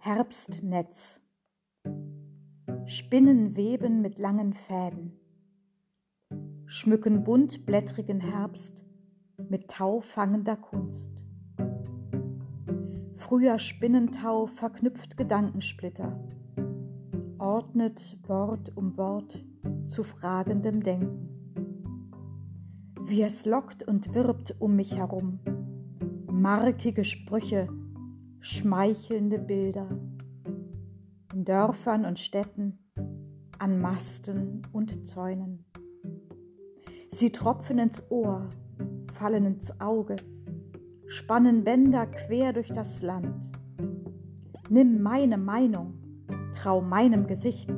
Herbstnetz Spinnen weben mit langen Fäden, schmücken buntblättrigen Herbst mit taufangender Kunst. Früher Spinnentau verknüpft Gedankensplitter, ordnet Wort um Wort zu fragendem Denken. Wie es lockt und wirbt um mich herum, markige Sprüche, schmeichelnde Bilder, in Dörfern und Städten, an Masten und Zäunen. Sie tropfen ins Ohr, fallen ins Auge, spannen Bänder quer durch das Land. Nimm meine Meinung, trau meinem Gesicht,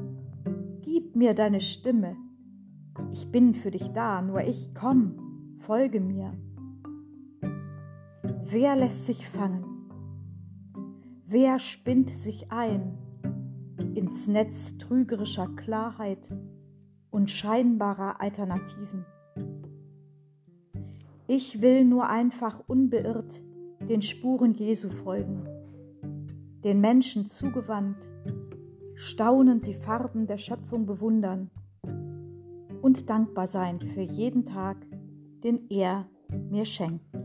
gib mir deine Stimme. Ich bin für dich da, nur ich komm, folge mir. Wer lässt sich fangen? Wer spinnt sich ein ins Netz trügerischer Klarheit und scheinbarer Alternativen? Ich will nur einfach unbeirrt den Spuren Jesu folgen, den Menschen zugewandt, staunend die Farben der Schöpfung bewundern und dankbar sein für jeden Tag, den er mir schenkt.